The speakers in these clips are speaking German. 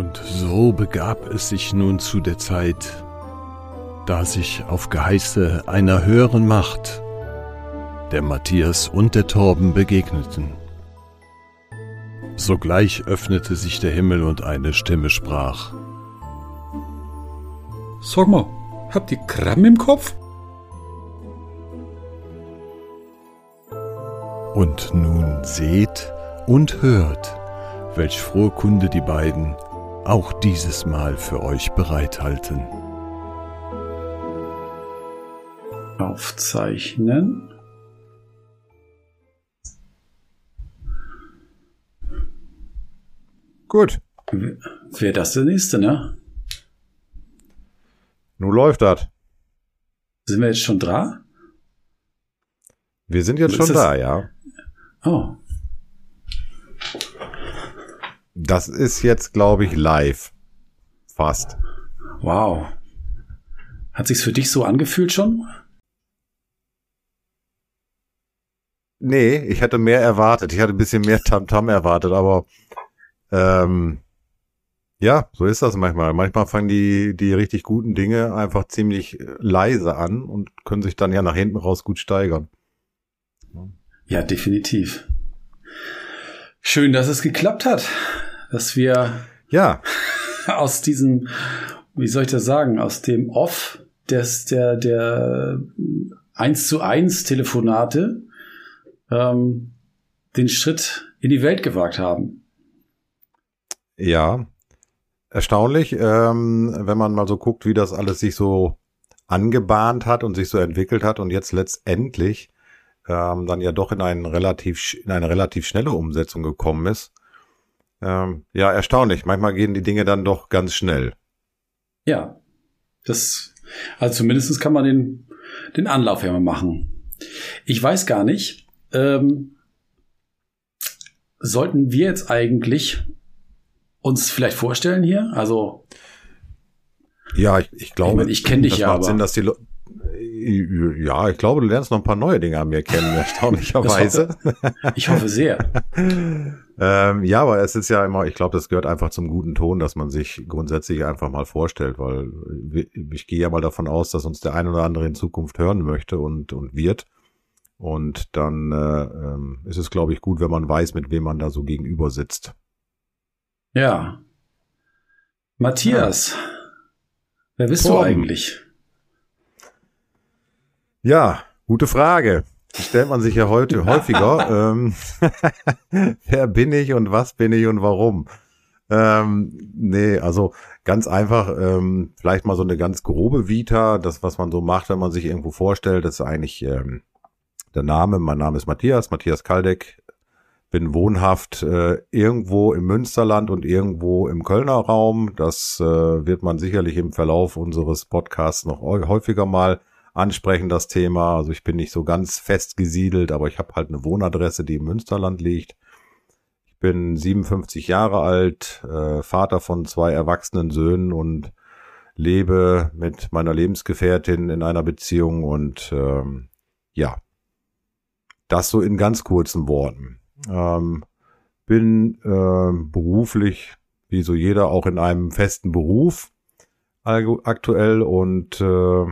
Und so begab es sich nun zu der Zeit, da sich auf Geheiße einer höheren Macht der Matthias und der Torben begegneten. Sogleich öffnete sich der Himmel und eine Stimme sprach. Sag mal, habt ihr Krabben im Kopf? Und nun seht und hört, welch frohe Kunde die beiden auch dieses Mal für euch bereithalten. Aufzeichnen. Gut. Wer das der nächste, ne? Nun läuft das. Sind wir jetzt schon da? Wir sind jetzt Ist schon das- da, ja. Oh, Das ist jetzt, glaube ich, live. Fast. wow. Hat sich's für dich so angefühlt schon? Nee, ich hatte mehr erwartet. Ich hatte ein bisschen mehr Tamtam erwartet, aber ähm, ja, so ist das manchmal. Manchmal fangen die, die richtig guten Dinge einfach ziemlich äh, leise an und können sich dann ja nach hinten raus gut steigern. Ja, definitiv. Schön, dass es geklappt hat, dass wir Ja, aus diesem, wie soll ich das sagen, aus dem Off des, der, der 1 zu 1 Telefonate ähm, den Schritt in die Welt gewagt haben. ja. Erstaunlich, ähm, wenn man mal so guckt, wie das alles sich so angebahnt hat und sich so entwickelt hat und jetzt letztendlich ähm, dann ja doch in, einen relativ, in eine relativ schnelle Umsetzung gekommen ist. Ähm, ja, erstaunlich. Manchmal gehen die Dinge dann doch ganz schnell. Ja, das, also zumindest kann man den, den Anlauf ja mal machen. Ich weiß gar nicht, ähm, sollten wir jetzt eigentlich uns vielleicht vorstellen hier? Also, Ja, ich, ich glaube, Ich meine, ich kenn dich ja, aber- Sinn, dass die Lo ja, ich glaube, du lernst noch ein paar neue Dinge an mir kennen, erstaunlicherweise. ich hoffe sehr. Ähm, ja, aber es ist ja immer, ich glaube, das gehört einfach zum guten Ton, dass man sich grundsätzlich einfach mal vorstellt, weil wir- ich gehe ja mal davon aus, dass uns der ein oder andere in Zukunft hören möchte und, und wird. Und dann äh, ähm, ist es, glaube ich, gut, wenn man weiß, mit wem man da so gegenüber sitzt. Ja. Matthias, wer bist du Torben. eigentlich? Ja, gute Frage. Stellt man sich ja heute häufiger. ähm, wer bin ich und was bin ich und warum? Ähm, nee, also ganz einfach, ähm, vielleicht mal so eine ganz grobe Vita, das, was man so macht, wenn man sich irgendwo vorstellt, das ist eigentlich ähm, der Name. Mein Name ist Matthias, Matthias Kaldeck, bin wohnhaft äh, irgendwo im Münsterland und irgendwo im Kölner Raum. Das äh, wird man sicherlich im Verlauf unseres Podcasts noch häu- häufiger mal ansprechen, das Thema. Also ich bin nicht so ganz fest gesiedelt, aber ich habe halt eine Wohnadresse, die im Münsterland liegt. Ich bin 57 Jahre alt, äh, Vater von zwei erwachsenen Söhnen und lebe mit meiner Lebensgefährtin in einer Beziehung und ähm, ja, das so in ganz kurzen Worten. Ähm, bin ähm, beruflich, wie so jeder, auch in einem festen Beruf aktuell und äh,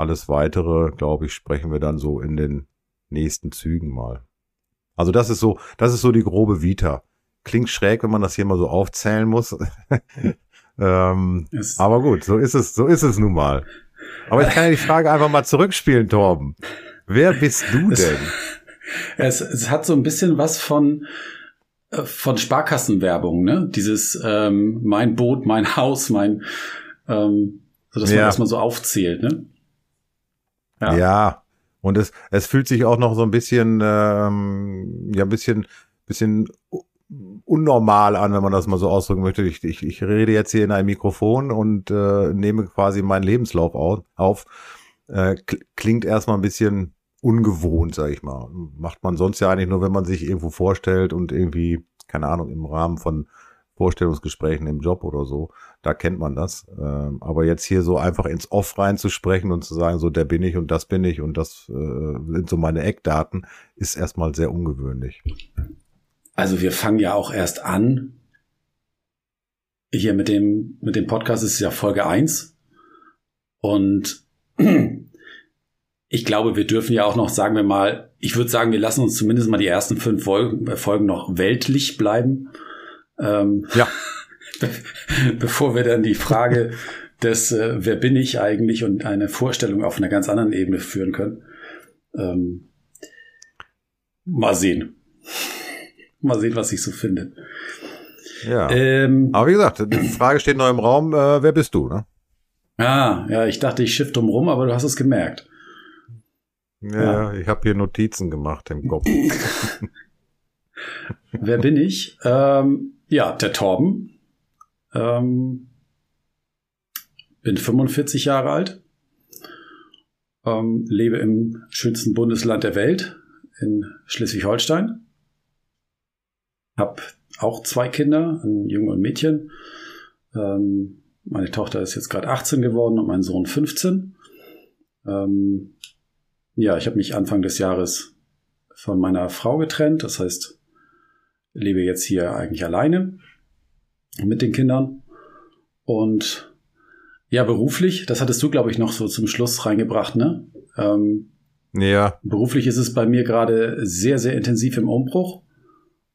alles weitere, glaube ich, sprechen wir dann so in den nächsten Zügen mal. Also das ist so, das ist so die grobe Vita. Klingt schräg, wenn man das hier mal so aufzählen muss. ähm, aber gut, so ist es, so ist es nun mal. Aber ich kann ja die Frage einfach mal zurückspielen, Torben. Wer bist du denn? Es, es hat so ein bisschen was von, äh, von Sparkassenwerbung, ne? Dieses ähm, mein Boot, mein Haus, mein, ähm, so dass man Ja. das mal so aufzählt, ne? Ja. Ja. Und es, es fühlt sich auch noch so ein bisschen, ähm, ja, ein bisschen, bisschen unnormal an, wenn man das mal so ausdrücken möchte. Ich, ich, ich rede jetzt hier in ein Mikrofon und äh, nehme quasi meinen Lebenslauf au- auf. Äh, kl- klingt erstmal ein bisschen ungewohnt, sag ich mal. Macht man sonst ja eigentlich nur, wenn man sich irgendwo vorstellt und irgendwie, keine Ahnung, im Rahmen von Vorstellungsgesprächen im Job oder so, da kennt man das. Ähm, aber jetzt hier so einfach ins Off reinzusprechen und zu sagen, so der bin ich und das bin ich und das äh, sind so meine Eckdaten, ist erstmal sehr ungewöhnlich. Also wir fangen ja auch erst an, hier mit dem, mit dem Podcast ist ja Folge eins Und ich glaube, wir dürfen ja auch noch, sagen wir mal, ich würde sagen, wir lassen uns zumindest mal die ersten fünf Folgen, äh, Folgen noch weltlich bleiben. Ähm, ja. bevor wir dann die Frage des, äh, wer bin ich eigentlich und eine Vorstellung auf einer ganz anderen Ebene führen können. Ähm, mal sehen. Mal sehen, was ich so finde. Ja. Ähm, Aber wie gesagt, die Frage steht noch im Raum, äh, wer bist du, ne? Ah, ja, ich dachte, ich shift drum rum, aber du hast es gemerkt. Ja, ja. ich habe hier Notizen gemacht im Kopf. wer bin ich? Ähm, ja, der Torben. Ähm, bin 45 Jahre alt. Ähm, lebe im schönsten Bundesland der Welt, in Schleswig-Holstein. Hab auch zwei Kinder, ein Junge und Mädchen. Ähm, meine Tochter ist jetzt gerade 18 geworden und mein Sohn 15. Ähm, ja, ich habe mich Anfang des Jahres von meiner Frau getrennt. Das heißt, lebe jetzt hier eigentlich alleine mit den Kindern. Und ja, beruflich, das hattest du, glaube ich, noch so zum Schluss reingebracht, ne? Ähm, ja. Beruflich ist es bei mir gerade sehr, sehr intensiv im Umbruch.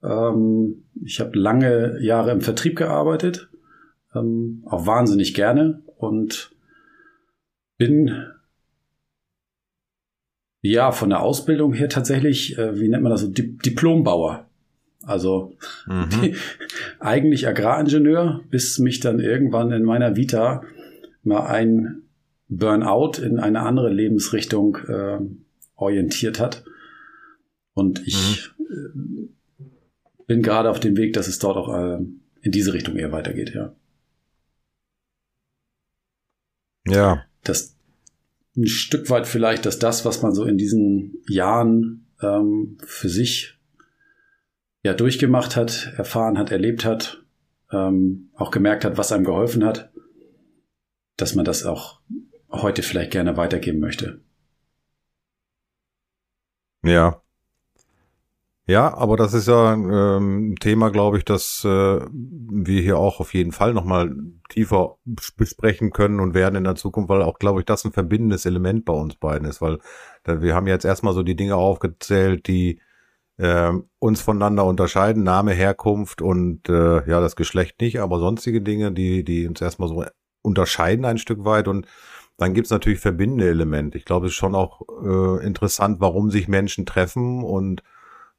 Ähm, ich habe lange Jahre im Vertrieb gearbeitet, ähm, auch wahnsinnig gerne und bin ja von der Ausbildung her tatsächlich, äh, wie nennt man das so, Di Diplombauer. Also mhm. eigentlich Agraringenieur, bis mich dann irgendwann in meiner Vita mal ein Burnout in eine andere Lebensrichtung äh, orientiert hat. Und ich mhm. äh, bin gerade auf dem Weg, dass es dort auch äh, in diese Richtung eher weitergeht, ja. Ja. Das ein Stück weit vielleicht, dass das, was man so in diesen Jahren ähm, für sich ja durchgemacht hat, erfahren hat, erlebt hat, ähm, auch gemerkt hat, was einem geholfen hat, dass man das auch heute vielleicht gerne weitergeben möchte. Ja. Ja, aber das ist ja ähm, ein Thema, glaube ich, das äh, wir hier auch auf jeden Fall nochmal tiefer besprechen können und werden in der Zukunft, weil auch, glaube ich, das ein verbindendes Element bei uns beiden ist, weil wir haben jetzt erstmal so die Dinge aufgezählt, die äh, uns voneinander unterscheiden, Name, Herkunft und äh, ja, das Geschlecht nicht, aber sonstige Dinge, die, die uns erstmal so unterscheiden ein Stück weit und dann gibt's natürlich verbindende Elemente. Ich glaube, es ist schon auch äh, interessant, warum sich Menschen treffen und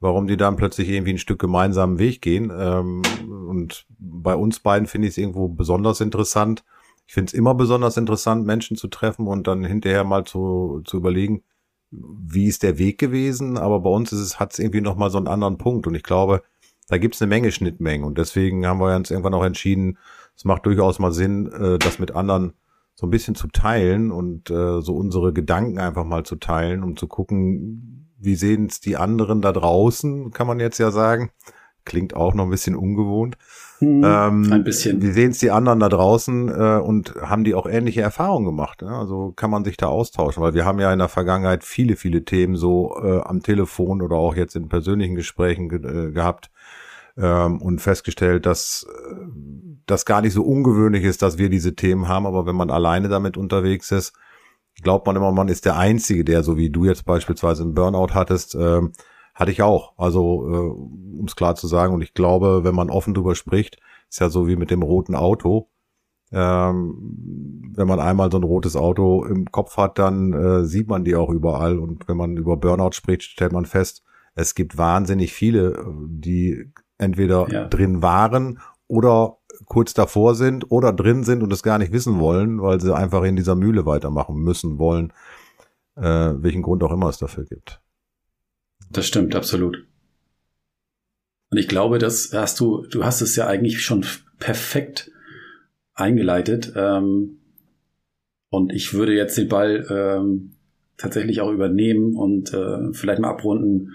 warum die dann plötzlich irgendwie ein Stück gemeinsamen Weg gehen. Ähm, und bei uns beiden finde ich es irgendwo besonders interessant. Ich finde es immer besonders interessant, Menschen zu treffen und dann hinterher mal zu, zu überlegen, wie ist der Weg gewesen. Aber bei uns hat es irgendwie nochmal so einen anderen Punkt. Und ich glaube, da gibt es eine Menge Schnittmengen. Und deswegen haben wir uns irgendwann auch entschieden, es macht durchaus mal Sinn, äh, das mit anderen so ein bisschen zu teilen und äh, so unsere Gedanken einfach mal zu teilen, um zu gucken, wie sehen es die anderen da draußen, kann man jetzt ja sagen. Klingt auch noch ein bisschen ungewohnt. Hm, ähm, ein bisschen. Wie sehen es die anderen da draußen äh, und haben die auch ähnliche Erfahrungen gemacht? Ne? Also kann man sich da austauschen, weil wir haben ja in der Vergangenheit viele, viele Themen so äh, am Telefon oder auch jetzt in persönlichen Gesprächen ge äh, gehabt, ähm, und festgestellt, dass äh, das gar nicht so ungewöhnlich ist, dass wir diese Themen haben, aber wenn man alleine damit unterwegs ist, glaubt man immer, man ist der Einzige, der so wie du jetzt beispielsweise einen Burnout hattest, äh, hatte ich auch. Also äh, um es klar zu sagen, und ich glaube, wenn man offen drüber spricht, ist ja so wie mit dem roten Auto. Ähm, wenn man einmal so ein rotes Auto im Kopf hat, dann äh, sieht man die auch überall. Und wenn man über Burnout spricht, stellt man fest, es gibt wahnsinnig viele, die entweder ja. drin waren oder kurz davor sind oder drin sind und es gar nicht wissen wollen, weil sie einfach in dieser Mühle weitermachen müssen wollen, äh, welchen Grund auch immer es dafür gibt. Das stimmt, absolut. Und ich glaube, das hast du, du hast es ja eigentlich schon perfekt eingeleitet. Ähm, und ich würde jetzt den Ball ähm, tatsächlich auch übernehmen und äh, vielleicht mal abrunden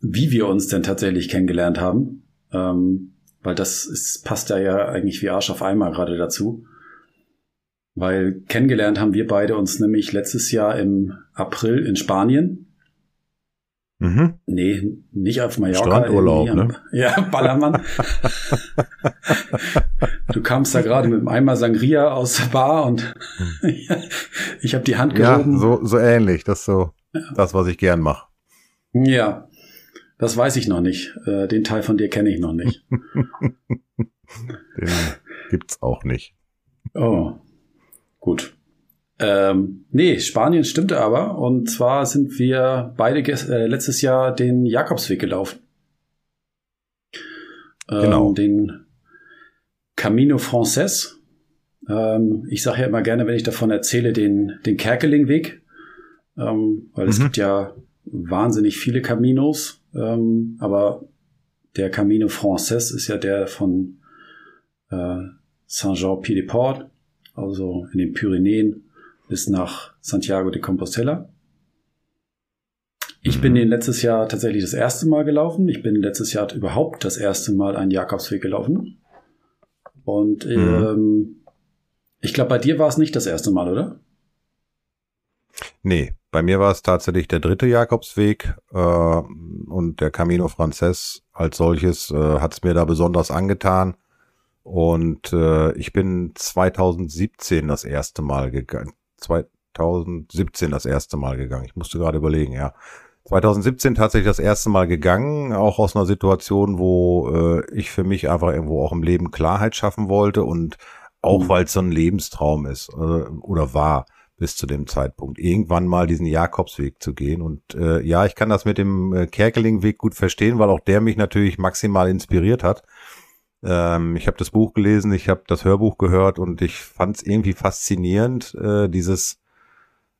wie wir uns denn tatsächlich kennengelernt haben. Ähm, weil das ist, passt da ja eigentlich wie Arsch auf einmal gerade dazu. Weil kennengelernt haben wir beide uns nämlich letztes Jahr im April in Spanien. Mhm. Nee, nicht auf Mallorca. Strandurlaub, ne? Ja, Ballermann. du kamst da gerade mit einem Eimer Sangria aus der Bar und ich habe die Hand gehoben. Ja, so, so ähnlich. Das ist so ja. das, was ich gern mache. Ja, das weiß ich noch nicht. Äh, den Teil von dir kenne ich noch nicht. Den gibt's auch nicht. Oh, gut. Ähm, nee, Spanien stimmte aber. Und zwar sind wir beide äh, letztes Jahr den Jakobsweg gelaufen. Ähm, genau. Den Camino Frances. Ähm, ich sage ja immer gerne, wenn ich davon erzähle, den, den Kerkelingweg. Ähm, weil mhm. es gibt ja wahnsinnig viele Caminos. Ähm, aber der Camino Frances ist ja der von äh, Saint-Jean-Pied-de-Port, also in den Pyrenäen bis nach Santiago de Compostela. Ich mhm. bin den letztes Jahr tatsächlich das erste Mal gelaufen. Ich bin letztes Jahr überhaupt das erste Mal einen Jakobsweg gelaufen. Und mhm. ähm, ich glaube, bei dir war es nicht das erste Mal, oder? Nee, bei mir war es tatsächlich der dritte Jakobsweg äh, und der Camino Frances als solches äh, hat es mir da besonders angetan. Und äh, ich bin 2017 das erste Mal gegangen. 2017 das erste Mal gegangen. Ich musste gerade überlegen, ja. 2017 tatsächlich das erste Mal gegangen, auch aus einer Situation, wo äh, ich für mich einfach irgendwo auch im Leben Klarheit schaffen wollte und auch mhm. weil es so ein Lebenstraum ist äh, oder war bis zu dem Zeitpunkt, irgendwann mal diesen Jakobsweg zu gehen. Und äh, ja, ich kann das mit dem äh, Kerkelingweg gut verstehen, weil auch der mich natürlich maximal inspiriert hat. Ähm, ich habe das Buch gelesen, ich habe das Hörbuch gehört und ich fand es irgendwie faszinierend, äh, dieses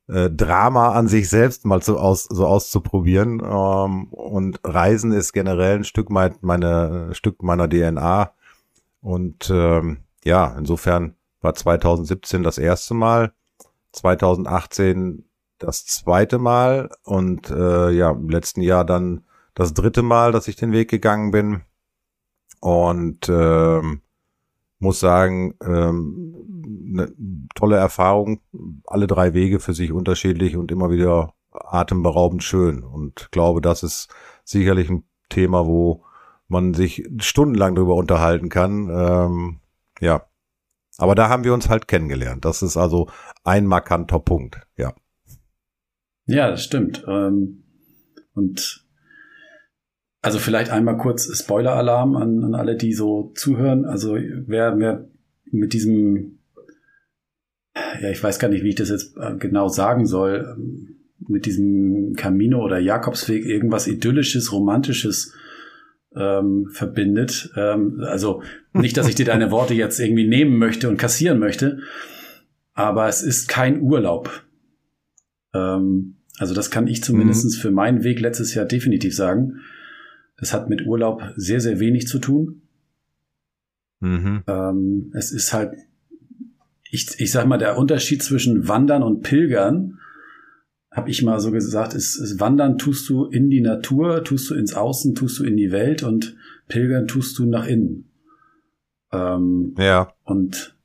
äh, Drama an sich selbst mal so, aus, so auszuprobieren. Ähm, und Reisen ist generell ein Stück, mein, meine, Stück meiner DNA. Und ähm, ja, insofern war 2017 das erste Mal, 2018 das zweite Mal und äh, ja, im letzten Jahr dann das dritte Mal, dass ich den Weg gegangen bin. Und ähm, muss sagen, ähm, eine tolle Erfahrung, alle drei Wege für sich unterschiedlich und immer wieder atemberaubend schön. Und glaube, das ist sicherlich ein Thema, wo man sich stundenlang drüber unterhalten kann. Ähm, ja. Aber da haben wir uns halt kennengelernt. Das ist also ein markanter Punkt, ja. Ja, das stimmt. Ähm, und also vielleicht einmal kurz Spoiler-Alarm an, an alle, die so zuhören. Also wer, wer mit diesem, ja, ich weiß gar nicht, wie ich das jetzt äh, genau sagen soll, mit diesem Camino oder Jakobsweg irgendwas Idyllisches, Romantisches ähm, verbindet. Ähm, also nicht, dass ich dir deine Worte jetzt irgendwie nehmen möchte und kassieren möchte, aber es ist kein Urlaub. Ähm, also das kann ich zumindest mhm. für meinen Weg letztes Jahr definitiv sagen. Das hat mit Urlaub sehr, sehr wenig zu tun. Mhm. Ähm, es ist halt, ich, ich sag mal, der Unterschied zwischen Wandern und Pilgern, habe ich mal so gesagt, ist, ist Wandern tust du in die Natur, tust du ins Außen, tust du in die Welt und Pilgern tust du nach innen. Ähm, ja. Und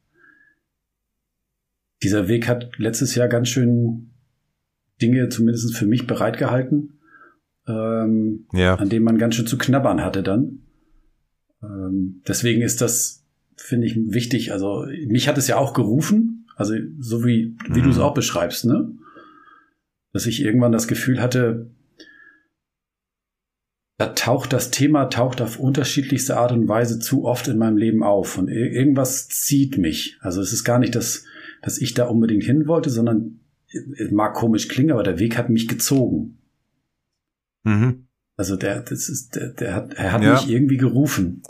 dieser Weg hat letztes Jahr ganz schön Dinge zumindest für mich bereitgehalten ähm, ja. an dem man ganz schön zu knabbern hatte dann. Ähm, deswegen ist das, finde ich, wichtig. Also mich hat es ja auch gerufen, also so wie, wie mhm. du es auch beschreibst, ne? Dass ich irgendwann das Gefühl hatte, da taucht das Thema, taucht auf unterschiedlichste Art und Weise zu oft in meinem Leben auf. Und irgendwas zieht mich. Also es ist gar nicht, dass, dass ich da unbedingt hin wollte, sondern mag komisch klingen, aber der Weg hat mich gezogen. Mhm. Also der, das ist, der, der hat, er hat ja. mich irgendwie gerufen.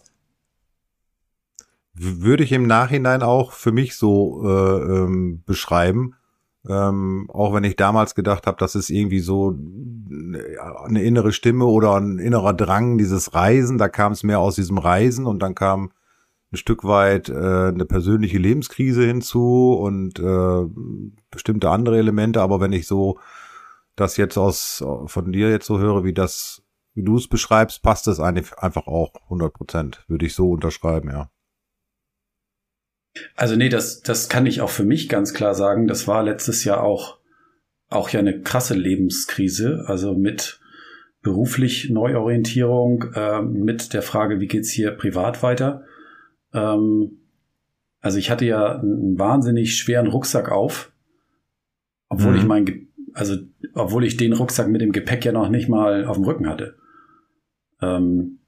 Würde ich im Nachhinein auch für mich so äh, ähm, beschreiben. Ähm, auch wenn ich damals gedacht habe, das ist irgendwie so eine innere Stimme oder ein innerer Drang, dieses Reisen, da kam es mehr aus diesem Reisen und dann kam ein Stück weit äh, eine persönliche Lebenskrise hinzu und äh, bestimmte andere Elemente, aber wenn ich so das jetzt aus von dir jetzt so höre, wie das, wie du es beschreibst, passt es eigentlich einfach auch 100 Prozent. Würde ich so unterschreiben, ja. Also nee, das, das kann ich auch für mich ganz klar sagen. Das war letztes Jahr auch, auch ja eine krasse Lebenskrise. Also mit beruflich Neuorientierung äh, mit der Frage, wie geht's hier privat weiter. Ähm, also ich hatte ja einen wahnsinnig schweren Rucksack auf, obwohl mhm. ich mein, also obwohl ich den Rucksack mit dem Gepäck ja noch nicht mal auf dem Rücken hatte. Ähm,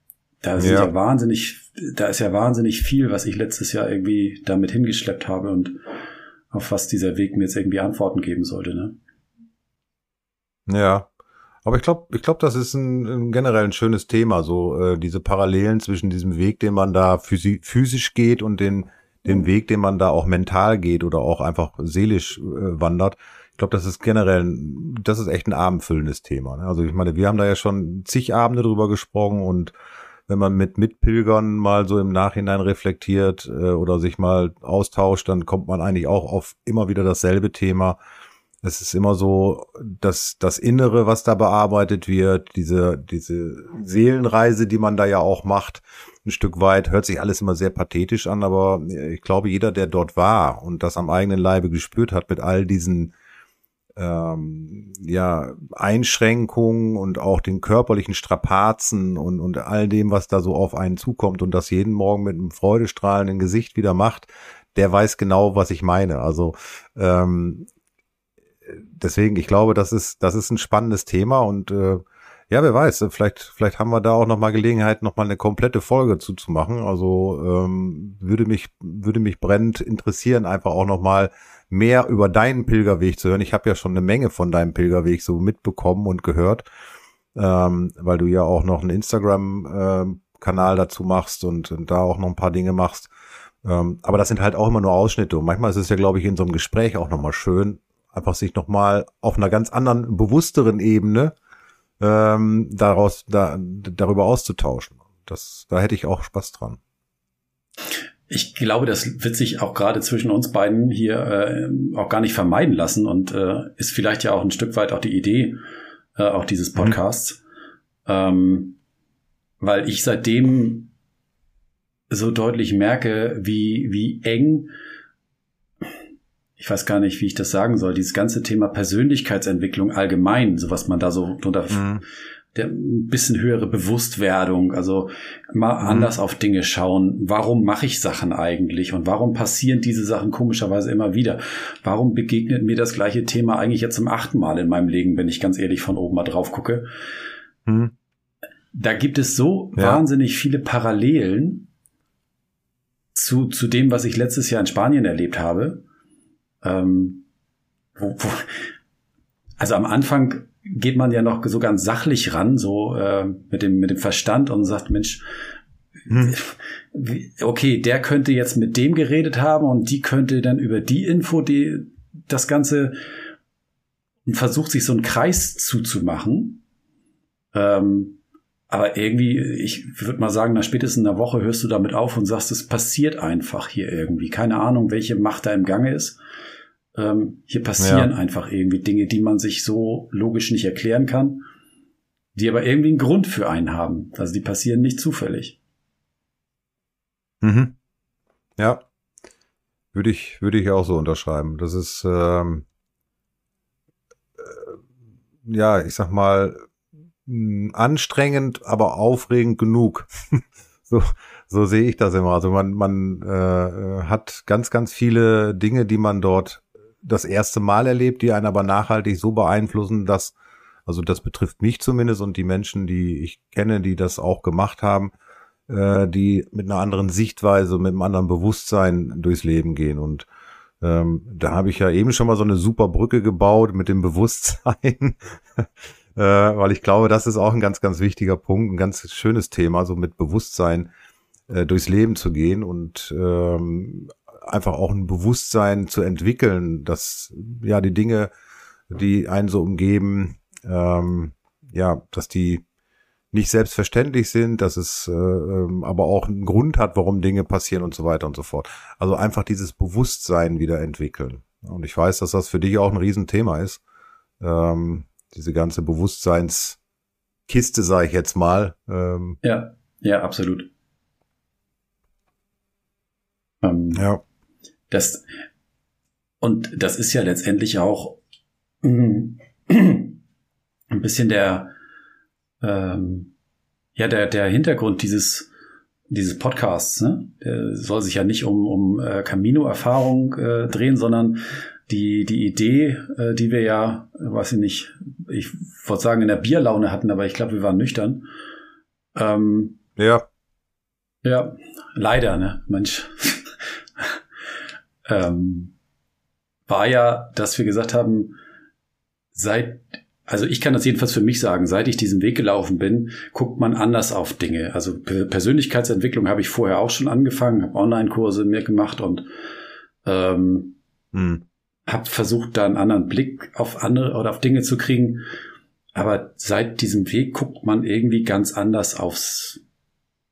da sind ja. ja wahnsinnig, da ist ja wahnsinnig viel, was ich letztes Jahr irgendwie damit hingeschleppt habe und auf was dieser Weg mir jetzt irgendwie Antworten geben sollte, ne? Ja. Aber ich glaube, ich glaube, das ist ein, ein generell ein schönes Thema, so äh, diese Parallelen zwischen diesem Weg, den man da physi physisch geht und den, den Weg, den man da auch mental geht oder auch einfach seelisch äh, wandert. Ich glaube, das ist generell, das ist echt ein abendfüllendes Thema. Ne? Also ich meine, wir haben da ja schon zig Abende drüber gesprochen und wenn man mit Mitpilgern mal so im Nachhinein reflektiert äh, oder sich mal austauscht, dann kommt man eigentlich auch auf immer wieder dasselbe Thema. Es ist immer so, dass das Innere, was da bearbeitet wird, diese, diese Seelenreise, die man da ja auch macht, ein Stück weit, hört sich alles immer sehr pathetisch an, aber ich glaube, jeder, der dort war und das am eigenen Leibe gespürt hat mit all diesen ähm, ja, Einschränkungen und auch den körperlichen Strapazen und, und all dem, was da so auf einen zukommt und das jeden Morgen mit einem freudestrahlenden Gesicht wieder macht, der weiß genau, was ich meine. Also ähm, deswegen, ich glaube, das ist, das ist ein spannendes Thema und äh, ja, wer weiß, vielleicht, vielleicht haben wir da auch nochmal Gelegenheit, nochmal eine komplette Folge zuzumachen. Also ähm, würde mich, würde mich brennend interessieren, einfach auch nochmal mehr über deinen Pilgerweg zu hören. Ich habe ja schon eine Menge von deinem Pilgerweg so mitbekommen und gehört, ähm, weil du ja auch noch einen Instagram-Kanal äh, dazu machst und, und, da auch noch ein paar Dinge machst. Ähm, aber das sind halt auch immer nur Ausschnitte. Und manchmal ist es ja, glaube ich, in so einem Gespräch auch nochmal schön, einfach sich nochmal auf einer ganz anderen, bewussteren Ebene ähm, daraus, da, darüber auszutauschen. Das, da hätte ich auch Spaß dran. Ich glaube, das wird sich auch gerade zwischen uns beiden hier äh, auch gar nicht vermeiden lassen und äh, ist vielleicht ja auch ein Stück weit auch die Idee äh, auch dieses mhm. Podcasts, mhm. ähm, weil ich seitdem so deutlich merke, wie wie eng ich weiß gar nicht, wie ich das sagen soll, dieses ganze Thema Persönlichkeitsentwicklung allgemein, so was man da so drunter, mhm. Der ein bisschen höhere Bewusstwerdung, also mal mhm. anders auf Dinge schauen. Warum mache ich Sachen eigentlich und warum passieren diese Sachen komischerweise immer wieder? Warum begegnet mir das gleiche Thema eigentlich jetzt zum achten Mal in meinem Leben, wenn ich ganz ehrlich von oben mal drauf gucke? Mhm. Da gibt es so ja. wahnsinnig viele Parallelen zu, zu dem, was ich letztes Jahr in Spanien erlebt habe ähm, wo, wo, also am Anfang geht man ja noch so ganz sachlich ran, so äh, mit dem mit dem Verstand und sagt, Mensch, hm. okay, der könnte jetzt mit dem geredet haben und die könnte dann über die Info, die das Ganze versucht sich so einen Kreis zuzumachen. Ähm, aber irgendwie, ich würde mal sagen, nach spätestens einer Woche hörst du damit auf und sagst, es passiert einfach hier irgendwie. Keine Ahnung, welche Macht da im Gange ist. Ähm, hier passieren ja. einfach irgendwie Dinge, die man sich so logisch nicht erklären kann, die aber irgendwie einen Grund für einen haben. Also die passieren nicht zufällig. Mhm. Ja. Würde ich, würde ich auch so unterschreiben. Das ist, ähm, äh, ja, ich sag mal, anstrengend, aber aufregend genug. so, so sehe ich das immer. Also man, man äh, hat ganz, ganz viele Dinge, die man dort das erste Mal erlebt, die einen aber nachhaltig so beeinflussen, dass, also das betrifft mich zumindest und die Menschen, die ich kenne, die das auch gemacht haben, äh, die mit einer anderen Sichtweise, mit einem anderen Bewusstsein durchs Leben gehen. Und ähm, da habe ich ja eben schon mal so eine super Brücke gebaut mit dem Bewusstsein. äh, weil ich glaube, das ist auch ein ganz, ganz wichtiger Punkt, ein ganz schönes Thema, so mit Bewusstsein äh, durchs Leben zu gehen und ähm, einfach auch ein Bewusstsein zu entwickeln, dass ja die Dinge, die einen so umgeben, ähm, ja, dass die nicht selbstverständlich sind, dass es äh, ähm, aber auch einen Grund hat, warum Dinge passieren und so weiter und so fort. Also einfach dieses Bewusstsein wieder entwickeln. Und ich weiß, dass das für dich auch ein Riesenthema ist. Ähm, diese ganze Bewusstseinskiste, sage ich jetzt mal. Ähm, ja, ja, absolut. Ähm, ja. Das, und das ist ja letztendlich auch ein bisschen der, ähm, ja, der, der Hintergrund dieses, dieses Podcasts, ne? der soll sich ja nicht um, um äh, Camino-Erfahrung äh, drehen, sondern die, die Idee, äh, die wir ja, weiß ich nicht, ich wollte sagen, in der Bierlaune hatten, aber ich glaube, wir waren nüchtern. Ähm, ja. Ja, leider, ne, Mensch. Ähm, war ja, dass wir gesagt haben, seit, also ich kann das jedenfalls für mich sagen, seit ich diesen Weg gelaufen bin, guckt man anders auf Dinge. Also Persönlichkeitsentwicklung habe ich vorher auch schon angefangen, habe Online-Kurse mir gemacht und ähm, hm habe versucht, da einen anderen Blick auf andere oder auf Dinge zu kriegen. Aber seit diesem Weg guckt man irgendwie ganz anders aufs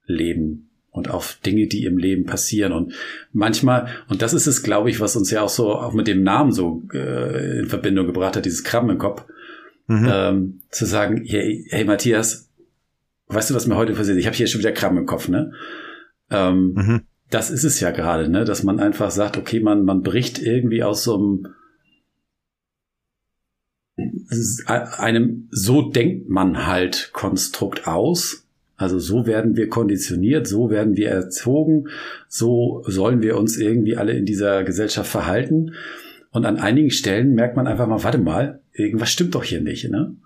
Leben und auf Dinge, die im Leben passieren. Und manchmal, und das ist es, glaube ich, was uns ja auch so auch mit dem Namen so äh, in Verbindung gebracht hat, dieses Krabben im Kopf, mhm. ähm, zu sagen, hey, hey Matthias, weißt du, was mir heute passiert? Ich habe hier schon wieder Krabben im Kopf, ne? Ähm, mhm das ist es ja gerade, ne? dass man einfach sagt, okay, man, man bricht irgendwie aus so einem einem so denkt man halt Konstrukt aus. Also so werden wir konditioniert, so werden wir erzogen, so sollen wir uns irgendwie alle in dieser Gesellschaft verhalten. Und an einigen Stellen merkt man einfach mal, warte mal, irgendwas stimmt doch hier nicht. Ne?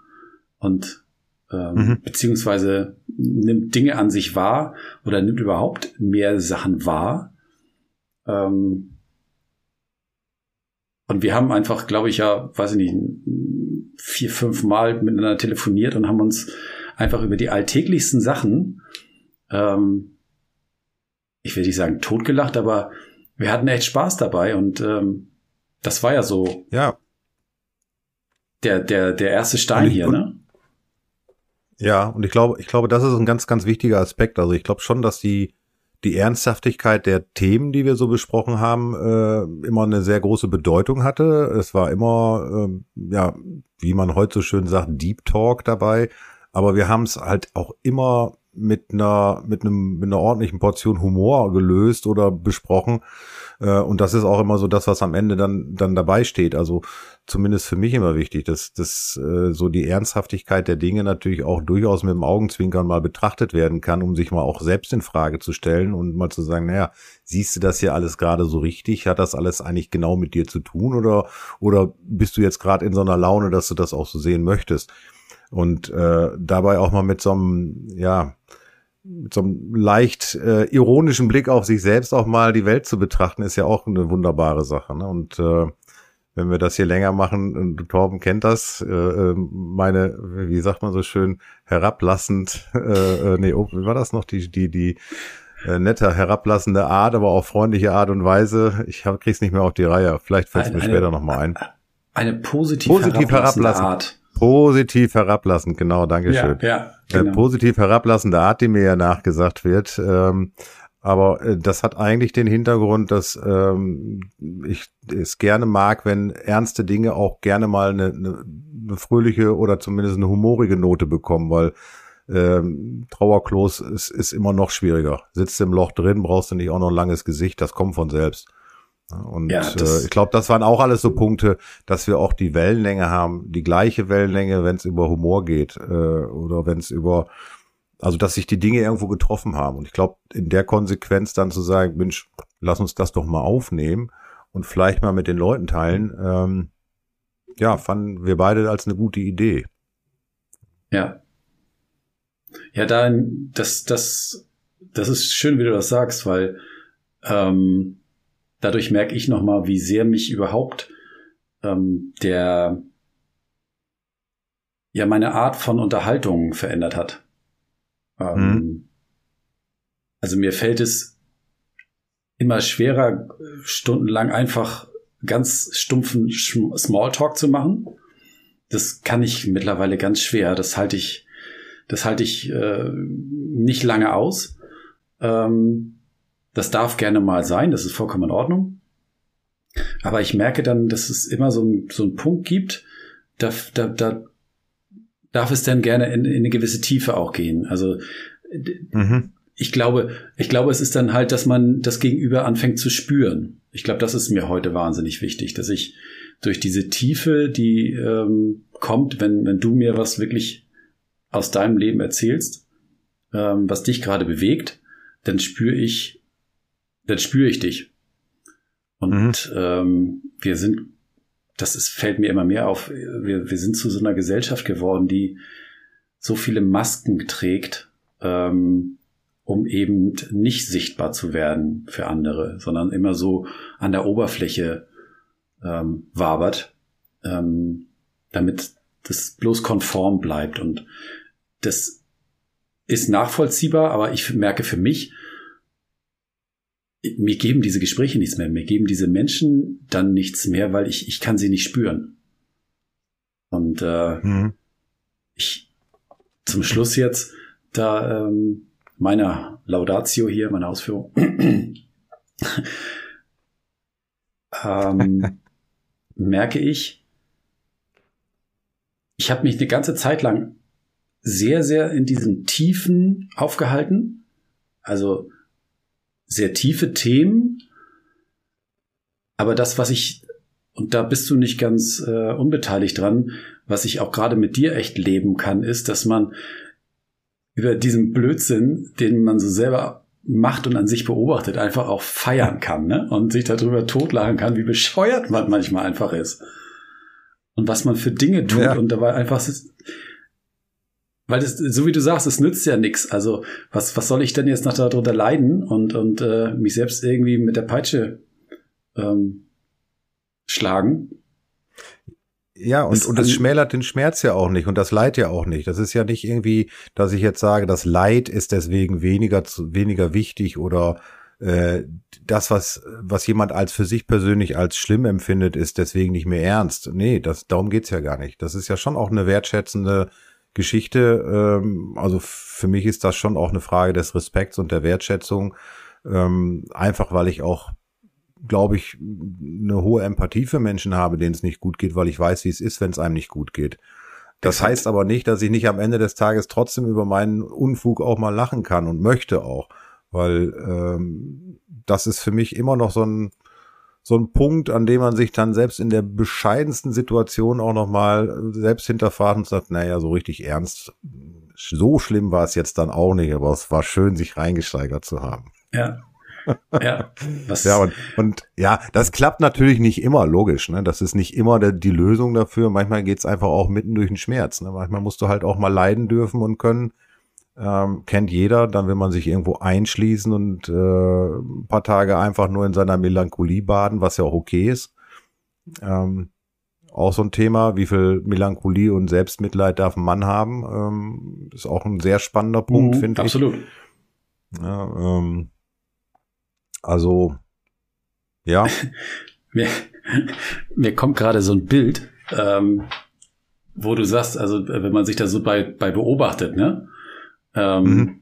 Und ähm, mhm. beziehungsweise nimmt Dinge an sich wahr oder nimmt überhaupt mehr Sachen wahr. Ähm, und wir haben einfach, glaube ich, ja, weiß ich nicht, vier, fünf Mal miteinander telefoniert und haben uns einfach über die alltäglichsten Sachen, ähm, ich will nicht sagen totgelacht, aber wir hatten echt Spaß dabei und ähm, das war ja so. Ja. Der, der, der erste Stein hier, ne? Ja, und ich glaube, ich glaube, das ist ein ganz, ganz wichtiger Aspekt. Also ich glaube schon, dass die, die Ernsthaftigkeit der Themen, die wir so besprochen haben, äh, immer eine sehr große Bedeutung hatte. Es war immer, äh, ja, wie man heute so schön sagt, Deep Talk dabei. Aber wir haben es halt auch immer mit einer, mit einem, mit einer ordentlichen Portion Humor gelöst oder besprochen. Äh, und das ist auch immer so das, was am Ende dann, dann dabei steht. Also zumindest für mich immer wichtig, dass, dass äh, so die Ernsthaftigkeit der Dinge natürlich auch durchaus mit dem Augenzwinkern mal betrachtet werden kann, um sich mal auch selbst in Frage zu stellen und mal zu sagen, naja, siehst du das hier alles gerade so richtig? Hat das alles eigentlich genau mit dir zu tun oder, oder bist du jetzt gerade in so einer Laune, dass du das auch so sehen möchtest? Und äh, dabei auch mal mit so einem, ja, mit so einem leicht äh, ironischen Blick auf sich selbst auch mal die Welt zu betrachten, ist ja auch eine wunderbare Sache. Ne? Und äh, wenn wir das hier länger machen, und Torben kennt das, äh, ähm, meine, wie sagt man so schön, herablassend, äh, äh, nee, oh, wie war das noch, die, die, die äh, nette, herablassende Art, aber auch freundliche Art und Weise. Ich hab, krieg's nicht mehr auf die Reihe. Vielleicht fällt es mir später nochmal ein. Eine positiv, positiv herablassende Art. Positiv herablassend, genau, Dankeschön. Ja, ja, genau. Äh, positiv herablassende Art, die mir ja nachgesagt wird. Ähm, aber äh, das hat eigentlich den Hintergrund, dass ähm, ich es gerne mag, wenn ernste Dinge auch gerne mal eine, eine, eine fröhliche oder zumindest eine humorige Note bekommen, weil ähm, Trauerklos ist, ist immer noch schwieriger. Sitzt im Loch drin, brauchst du nicht auch noch ein langes Gesicht, das kommt von selbst. Und ja, äh, ich glaube, das waren auch alles so Punkte, dass wir auch die Wellenlänge haben, die gleiche Wellenlänge, wenn es über Humor geht äh, oder wenn es über, also dass sich die Dinge irgendwo getroffen haben. Und ich glaube, in der Konsequenz dann zu sagen, Mensch, lass uns das doch mal aufnehmen und vielleicht mal mit den Leuten teilen, ähm, ja, fanden wir beide als eine gute Idee. Ja. Ja, dann, das, das, das ist schön, wie du das sagst, weil ähm, dadurch merke ich nochmal, wie sehr mich überhaupt ähm, der, ja, meine Art von Unterhaltung verändert hat. Ähm, mhm. Also mir fällt es immer schwerer, stundenlang einfach ganz stumpfen Smalltalk zu machen. Das kann ich mittlerweile ganz schwer. Das halte ich, das halte ich äh, nicht lange aus. Ähm, das darf gerne mal sein, das ist vollkommen in Ordnung. Aber ich merke dann, dass es immer so, ein, so einen Punkt gibt, da, da, da darf es dann gerne in, in eine gewisse Tiefe auch gehen. Also mhm. ich glaube, ich glaube, es ist dann halt, dass man das Gegenüber anfängt zu spüren. Ich glaube, das ist mir heute wahnsinnig wichtig, dass ich durch diese Tiefe, die ähm, kommt, wenn, wenn du mir was wirklich aus deinem Leben erzählst, ähm, was dich gerade bewegt, dann spüre ich, dann spüre ich dich. Und mhm. ähm, wir sind, das ist, fällt mir immer mehr auf, wir, wir sind zu so einer Gesellschaft geworden, die so viele Masken trägt, ähm, um eben nicht sichtbar zu werden für andere, sondern immer so an der Oberfläche ähm, wabert, ähm, damit das bloß konform bleibt. Und das ist nachvollziehbar, aber ich merke für mich, mir geben diese Gespräche nichts mehr. Mir geben diese Menschen dann nichts mehr, weil ich, ich kann sie nicht spüren. Und äh, mhm. ich zum Schluss jetzt da ähm, meiner Laudatio hier, meine Ausführung, ähm, merke ich, ich habe mich eine ganze Zeit lang sehr, sehr in diesen Tiefen aufgehalten. Also sehr tiefe Themen. Aber das, was ich, und da bist du nicht ganz äh, unbeteiligt dran, was ich auch gerade mit dir echt leben kann, ist, dass man über diesen Blödsinn, den man so selber macht und an sich beobachtet, einfach auch feiern kann, ne? Und sich darüber totlachen kann, wie bescheuert man manchmal einfach ist. Und was man für Dinge tut ja. und dabei einfach weil das, so wie du sagst, es nützt ja nichts. Also was, was soll ich denn jetzt noch darunter leiden und, und äh, mich selbst irgendwie mit der Peitsche ähm, schlagen? Ja, und, und es schmälert den Schmerz ja auch nicht und das Leid ja auch nicht. Das ist ja nicht irgendwie, dass ich jetzt sage, das Leid ist deswegen weniger, zu, weniger wichtig oder äh, das, was, was jemand als für sich persönlich als schlimm empfindet, ist deswegen nicht mehr ernst. Nee, das, darum geht's ja gar nicht. Das ist ja schon auch eine wertschätzende Geschichte. Ähm, also für mich ist das schon auch eine Frage des Respekts und der Wertschätzung. Ähm, einfach weil ich auch, glaube ich, eine hohe Empathie für Menschen habe, denen es nicht gut geht, weil ich weiß, wie es ist, wenn es einem nicht gut geht. Das Exakt. heißt aber nicht, dass ich nicht am Ende des Tages trotzdem über meinen Unfug auch mal lachen kann und möchte auch, weil ähm, das ist für mich immer noch so ein so ein Punkt, an dem man sich dann selbst in der bescheidensten Situation auch nochmal selbst hinterfragt und sagt, naja, so richtig ernst, so schlimm war es jetzt dann auch nicht, aber es war schön, sich reingesteigert zu haben. Ja. Ja, ja und, und ja, das klappt natürlich nicht immer, logisch. Ne? Das ist nicht immer der, die Lösung dafür. Manchmal geht's einfach auch mitten durch den Schmerz. Ne? Manchmal musst du halt auch mal leiden dürfen und können ähm, kennt jeder, dann will man sich irgendwo einschließen und äh, ein paar Tage einfach nur in seiner Melancholie baden, was ja auch okay ist. Ähm, auch so ein Thema, wie viel Melancholie und Selbstmitleid darf ein Mann haben, ähm, ist auch ein sehr spannender Punkt, mhm, finde ich. Absolut. Ja, ähm, also, ja. mir, mir kommt gerade so ein Bild, ähm, wo du sagst, also wenn man sich da so bei, bei beobachtet, ne? Ähm, mhm.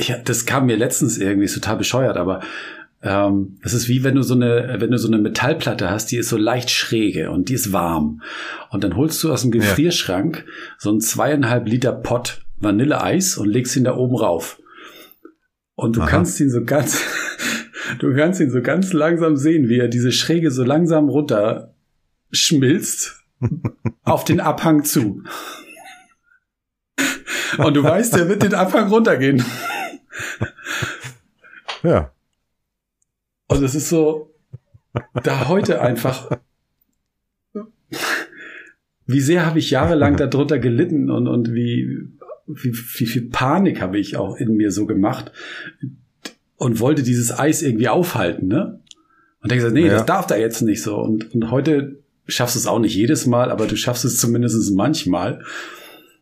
ja, das kam mir letztens irgendwie total bescheuert, aber ähm, es ist wie wenn du so eine, wenn du so eine Metallplatte hast, die ist so leicht schräge und die ist warm. Und dann holst du aus dem Gefrierschrank ja. so einen zweieinhalb Liter Pott Vanilleeis und legst ihn da oben rauf. Und du Aha. kannst ihn so ganz, du kannst ihn so ganz langsam sehen, wie er diese Schräge so langsam runter schmilzt auf den Abhang zu. Und du weißt, der wird den Abhang runtergehen. Ja. Und es ist so, da heute einfach, wie sehr habe ich jahrelang darunter gelitten und, und wie, wie, wie viel Panik habe ich auch in mir so gemacht und wollte dieses Eis irgendwie aufhalten, ne? Und denke, nee, ja. das darf da jetzt nicht so. Und, und heute schaffst du es auch nicht jedes Mal, aber du schaffst es zumindest manchmal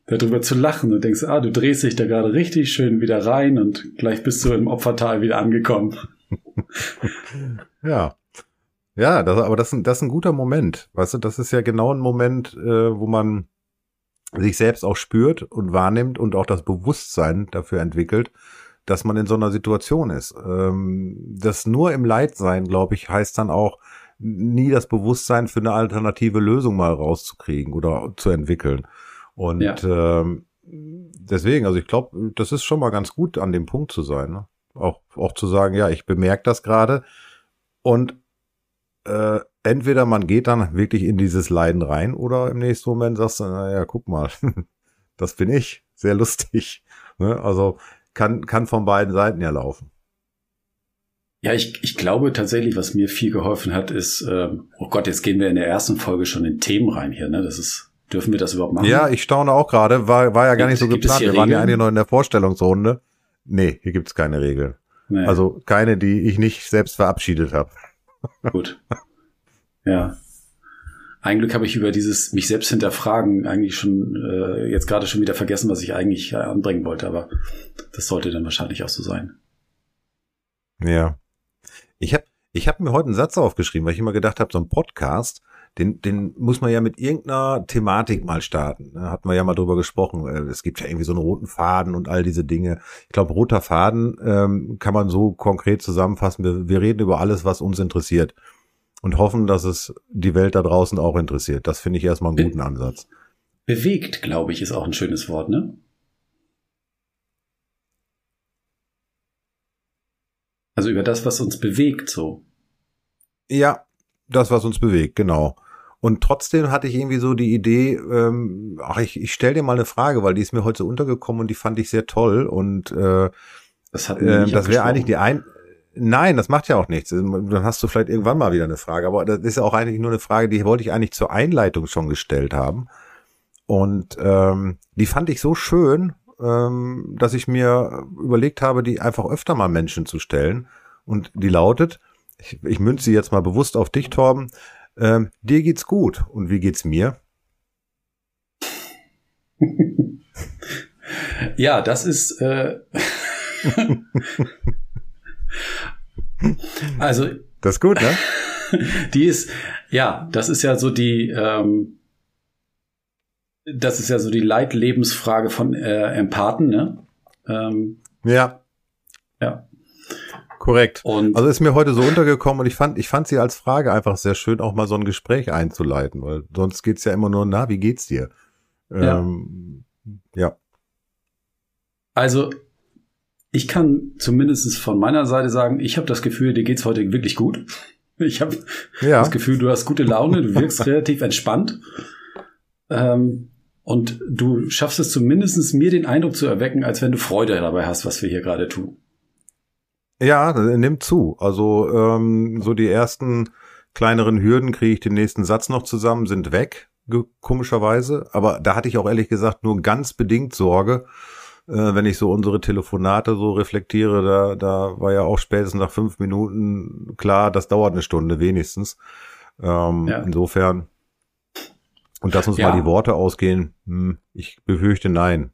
darüber zu lachen und denkst, ah, du drehst dich da gerade richtig schön wieder rein und gleich bist du im Opfertal wieder angekommen. ja. Ja, das, aber das, das ist ein guter Moment. Weißt du, das ist ja genau ein Moment, äh, wo man sich selbst auch spürt und wahrnimmt und auch das Bewusstsein dafür entwickelt, dass man in so einer Situation ist. Ähm, das nur im Leid sein, glaube ich, heißt dann auch, nie das Bewusstsein für eine alternative Lösung mal rauszukriegen oder zu entwickeln. Und ja. ähm, deswegen, also ich glaube, das ist schon mal ganz gut, an dem Punkt zu sein. Ne? Auch, auch zu sagen, ja, ich bemerke das gerade und äh, entweder man geht dann wirklich in dieses Leiden rein oder im nächsten Moment sagst du, naja, guck mal, das bin ich, sehr lustig. Ne? Also kann, kann von beiden Seiten ja laufen. Ja, ich, ich glaube tatsächlich, was mir viel geholfen hat, ist, äh, oh Gott, jetzt gehen wir in der ersten Folge schon in Themen rein hier, ne? Das ist, dürfen wir das überhaupt machen? Ja, ich staune auch gerade, war, war ja gar nicht so Gibt es geplant. Wir waren ja eigentlich noch in der Vorstellungsrunde. Nee, hier gibt's keine Regeln. Nee, Also keine, die ich nicht selbst verabschiedet habe. gut. Ja. Ein Glück habe ich über dieses mich selbst hinterfragen eigentlich schon äh, jetzt gerade schon wieder vergessen, was ich eigentlich äh, anbringen wollte, aber das sollte dann wahrscheinlich auch so sein. Ja. Ich habe ich hab mir heute einen Satz aufgeschrieben, weil ich immer gedacht habe, so ein Podcast, den, den muss man ja mit irgendeiner Thematik mal starten. Da hatten wir ja mal drüber gesprochen. Äh, Es gibt ja irgendwie so einen roten Faden und all diese Dinge. Ich glaube, roter Faden ähm, kann man so konkret zusammenfassen. Wir, wir reden über alles, was uns interessiert. Und hoffen, dass es die Welt da draußen auch interessiert. Das finde ich erstmal einen guten Ansatz. Bewegt, glaube ich, ist auch ein schönes Wort, ne? Also über das, was uns bewegt, so. Ja, das, was uns bewegt, genau. Und trotzdem hatte ich irgendwie so die Idee, ähm, ach, ich, ich stell dir mal eine Frage, weil die ist mir heute so untergekommen und die fand ich sehr toll. Und äh, Das äh, das wäre eigentlich die ein. Nein, das macht ja auch nichts. Dann hast du vielleicht irgendwann mal wieder eine Frage. Aber das ist ja auch eigentlich nur eine Frage, die wollte ich eigentlich zur Einleitung schon gestellt haben. Und ähm, die fand ich so schön, ähm, dass ich mir überlegt habe, die einfach öfter mal Menschen zu stellen. Und die lautet, ich, ich münze sie jetzt mal bewusst auf dich, Torben. Ähm, dir geht's gut. Und wie geht's mir? Ja, das ist. Äh also Das ist gut, ne? die ist, ja, das ist ja so die, ähm, das ist ja so die Leitlebensfrage von äh, Empathen, ne? Ähm, ja, ja. Korrekt. Und Also ist mir heute so untergekommen und ich fand, ich fand sie als Frage einfach sehr schön, auch mal so ein Gespräch einzuleiten, weil sonst geht's ja immer nur, na, wie geht's dir? Ja. Ähm, ja. also ich kann zumindest von meiner Seite sagen, ich habe das Gefühl, dir geht's heute wirklich gut. Ich habe Ja. das Gefühl, du hast gute Laune, du wirkst relativ entspannt. Ähm, und du schaffst es zumindest mir den Eindruck zu erwecken, als wenn du Freude dabei hast, was wir hier gerade tun. Ja, nimmt zu. Also ähm, so die ersten kleineren Hürden kriege ich den nächsten Satz noch zusammen, sind weg, komischerweise. Aber da hatte ich auch ehrlich gesagt nur ganz bedingt Sorge, äh, wenn ich so unsere Telefonate so reflektiere. Da, da war ja auch spätestens nach fünf Minuten klar, das dauert eine Stunde wenigstens. Ähm, Ja. Insofern. Und dass uns Ja. mal die Worte ausgehen, hm, ich befürchte nein.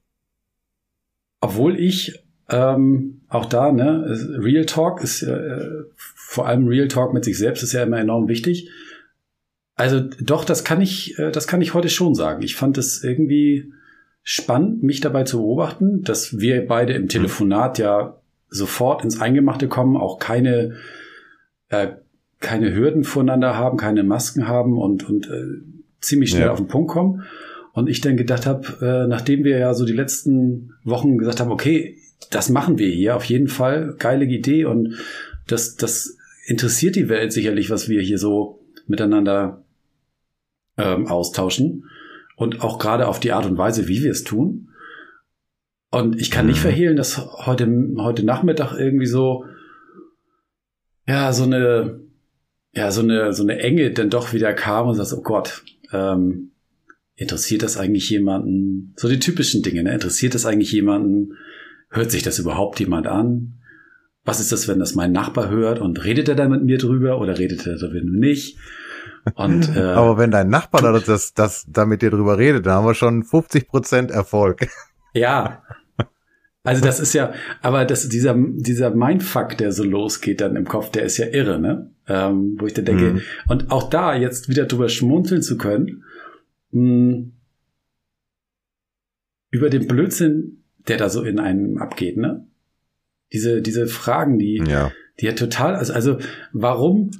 Obwohl ich ähm, auch da, ne, Real Talk ist äh, vor allem Real Talk mit sich selbst ist ja immer enorm wichtig. Also doch, das kann ich, äh, das kann ich heute schon sagen. Ich fand es irgendwie spannend, mich dabei zu beobachten, dass wir beide im Telefonat ja sofort ins Eingemachte kommen, auch keine äh, keine Hürden voneinander haben, keine Masken haben und und äh, ziemlich schnell Ja. auf den Punkt kommen. Und ich dann gedacht habe, äh, nachdem wir ja so die letzten Wochen gesagt haben, okay, das machen wir hier auf jeden Fall, geile Idee und das, das interessiert die Welt sicherlich, was wir hier so miteinander ähm, austauschen und auch gerade auf die Art und Weise, wie wir es tun. Und ich kann nicht Mhm. verhehlen, dass heute, heute Nachmittag irgendwie so, ja, so eine, ja, so eine, so eine Enge dann doch wieder kam und sagst, oh Gott, ähm, interessiert das eigentlich jemanden? So die typischen Dinge, ne? Interessiert das eigentlich jemanden? Hört sich das überhaupt jemand an? Was ist das, wenn das mein Nachbar hört und redet er dann mit mir drüber oder redet er darüber nicht? Und äh, Aber wenn dein Nachbar da das, das, da mit dir drüber redet, dann haben wir schon 50 Prozent Erfolg. Ja. Also das ist ja, aber das, dieser, dieser Mindfuck, der so losgeht dann im Kopf, der ist ja irre, ne? Ähm, wo ich dann denke, Mhm. und auch da jetzt wieder drüber schmunzeln zu können, mh, über den Blödsinn, der da so in einem abgeht, ne? Diese, diese Fragen, die, Ja. die ja total, also, also warum,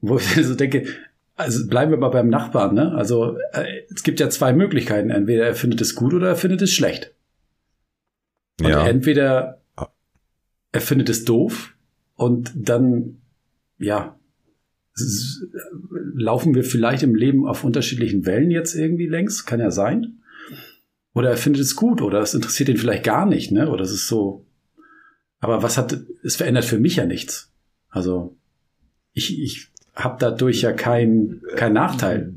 wo ich so denke, also bleiben wir mal beim Nachbarn, ne? Also äh, es gibt ja zwei Möglichkeiten. Entweder er findet es gut oder er findet es schlecht. Und Ja. entweder er findet es doof und dann, ja, laufen wir vielleicht im Leben auf unterschiedlichen Wellen jetzt irgendwie längs? Kann ja sein. Oder er findet es gut oder es interessiert ihn vielleicht gar nicht, ne? Oder es ist so. Aber was hat, es verändert für mich ja nichts. Also ich, ich habe dadurch ja keinen kein Nachteil.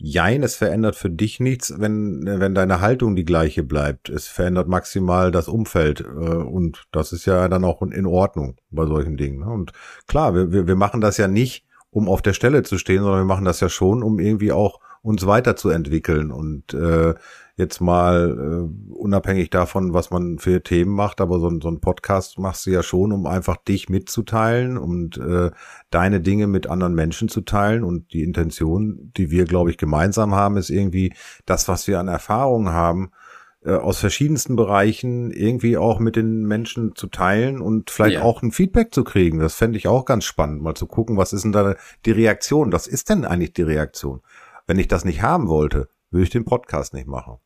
Jein, es verändert für dich nichts, wenn, wenn deine Haltung die gleiche bleibt. Es verändert maximal das Umfeld. Äh, und das ist ja dann auch in Ordnung bei solchen Dingen. Ne? Und klar, wir, wir, wir machen das ja nicht, um auf der Stelle zu stehen, sondern wir machen das ja schon, um irgendwie auch uns weiterzuentwickeln und äh, jetzt mal äh, unabhängig davon, was man für Themen macht, aber so, so ein Podcast machst du ja schon, um einfach dich mitzuteilen und äh, deine Dinge mit anderen Menschen zu teilen. Und die Intention, die wir, glaube ich, gemeinsam haben, ist irgendwie das, was wir an Erfahrungen haben, äh, aus verschiedensten Bereichen irgendwie auch mit den Menschen zu teilen und vielleicht ja. auch ein Feedback zu kriegen. Das fände ich auch ganz spannend, mal zu gucken, was ist denn da die Reaktion? Was ist denn eigentlich die Reaktion? Wenn ich das nicht haben wollte, würde ich den Podcast nicht machen.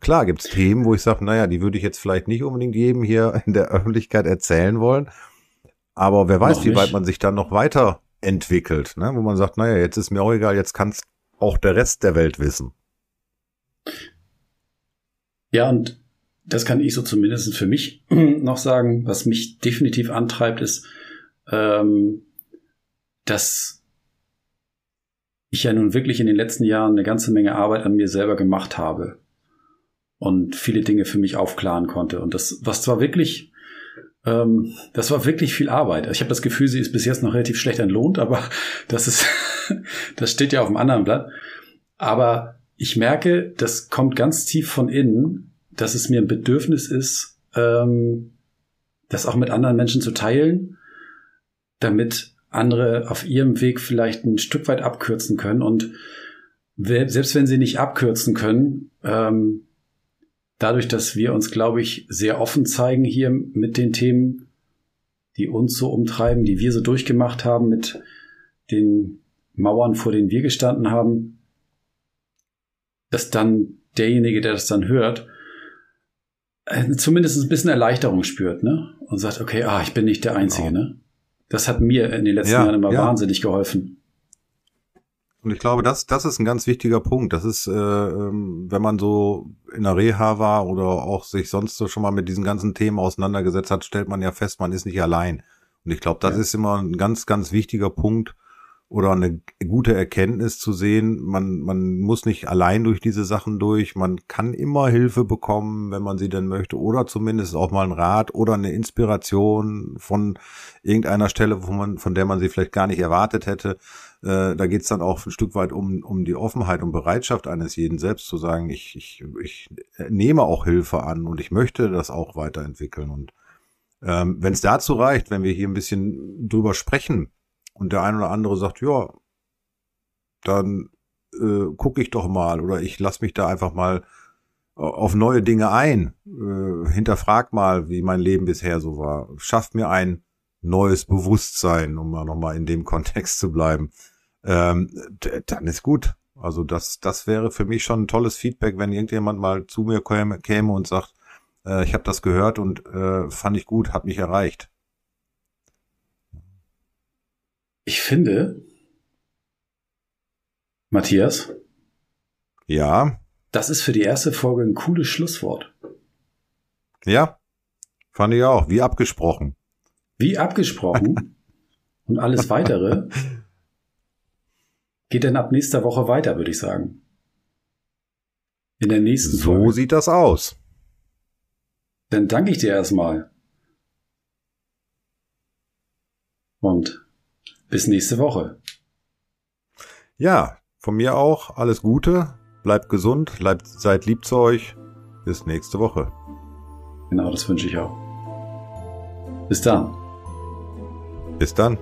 Klar gibt's Themen, wo ich sage, naja, die würde ich jetzt vielleicht nicht unbedingt jedem hier in der Öffentlichkeit erzählen wollen. Aber wer weiß, wie weit man sich dann noch weiterentwickelt, ne? wo man sagt, naja, jetzt ist mir auch egal, jetzt kann's auch der Rest der Welt wissen. Ja, und das kann ich so zumindest für mich noch sagen. Was mich definitiv antreibt, ist, ähm, dass ich ja nun wirklich in den letzten Jahren eine ganze Menge Arbeit an mir selber gemacht habe und viele Dinge für mich aufklaren konnte. Und das, was zwar wirklich, ähm, das war wirklich viel Arbeit. Ich habe das Gefühl, sie ist bis jetzt noch relativ schlecht entlohnt, aber das ist, das steht ja auf dem anderen Blatt. Aber ich merke, das kommt ganz tief von innen, dass es mir ein Bedürfnis ist, ähm, das auch mit anderen Menschen zu teilen, damit andere auf ihrem Weg vielleicht ein Stück weit abkürzen können. Und selbst wenn sie nicht abkürzen können, ähm, dadurch, dass wir uns, glaube ich, sehr offen zeigen hier mit den Themen, die uns so umtreiben, die wir so durchgemacht haben mit den Mauern, vor denen wir gestanden haben, dass dann derjenige, der das dann hört, äh, zumindest ein bisschen Erleichterung spürt, ne? Und sagt, okay, ah, ich bin nicht der Einzige, genau. ne? Das hat mir in den letzten ja, Jahren immer ja. wahnsinnig geholfen. Und ich glaube, das, das ist ein ganz wichtiger Punkt. Das ist, äh, ähm, wenn man so in der Reha war oder auch sich sonst so schon mal mit diesen ganzen Themen auseinandergesetzt hat, stellt man ja fest, man ist nicht allein. Und ich glaube, das ja. ist immer ein ganz, ganz wichtiger Punkt oder eine gute Erkenntnis zu sehen. Man, man muss nicht allein durch diese Sachen durch. Man kann immer Hilfe bekommen, wenn man sie denn möchte, oder zumindest auch mal einen Rat oder eine Inspiration von irgendeiner Stelle, wo man, von der man sie vielleicht gar nicht erwartet hätte. Äh, da geht es dann auch ein Stück weit um, um die Offenheit und Bereitschaft eines jeden selbst zu sagen, ich, ich, ich nehme auch Hilfe an und ich möchte das auch weiterentwickeln. Und ähm, wenn es dazu reicht, wenn wir hier ein bisschen drüber sprechen und der ein oder andere sagt, ja, dann äh, gucke ich doch mal oder ich lass mich da einfach mal äh, auf neue Dinge ein, äh, hinterfrag mal, wie mein Leben bisher so war, schafft mir ein neues Bewusstsein, um mal nochmal in dem Kontext zu bleiben, ähm, dann ist gut. Also das, das wäre für mich schon ein tolles Feedback, wenn irgendjemand mal zu mir käme, käme und sagt, äh, ich habe das gehört und äh, fand ich gut, hat mich erreicht. Ich finde, Matthias. Ja. Das ist für die erste Folge ein cooles Schlusswort. Ja, fand ich auch, wie abgesprochen. Wie abgesprochen. Und alles weitere geht dann ab nächster Woche weiter, würde ich sagen. In der nächsten So Folge. sieht das aus. Dann danke ich dir erstmal. Und bis nächste Woche. Ja, von mir auch alles Gute. Bleibt gesund, bleibt, seid lieb zu euch. Bis nächste Woche. Genau, das wünsche ich auch. Bis dann. Bis dann.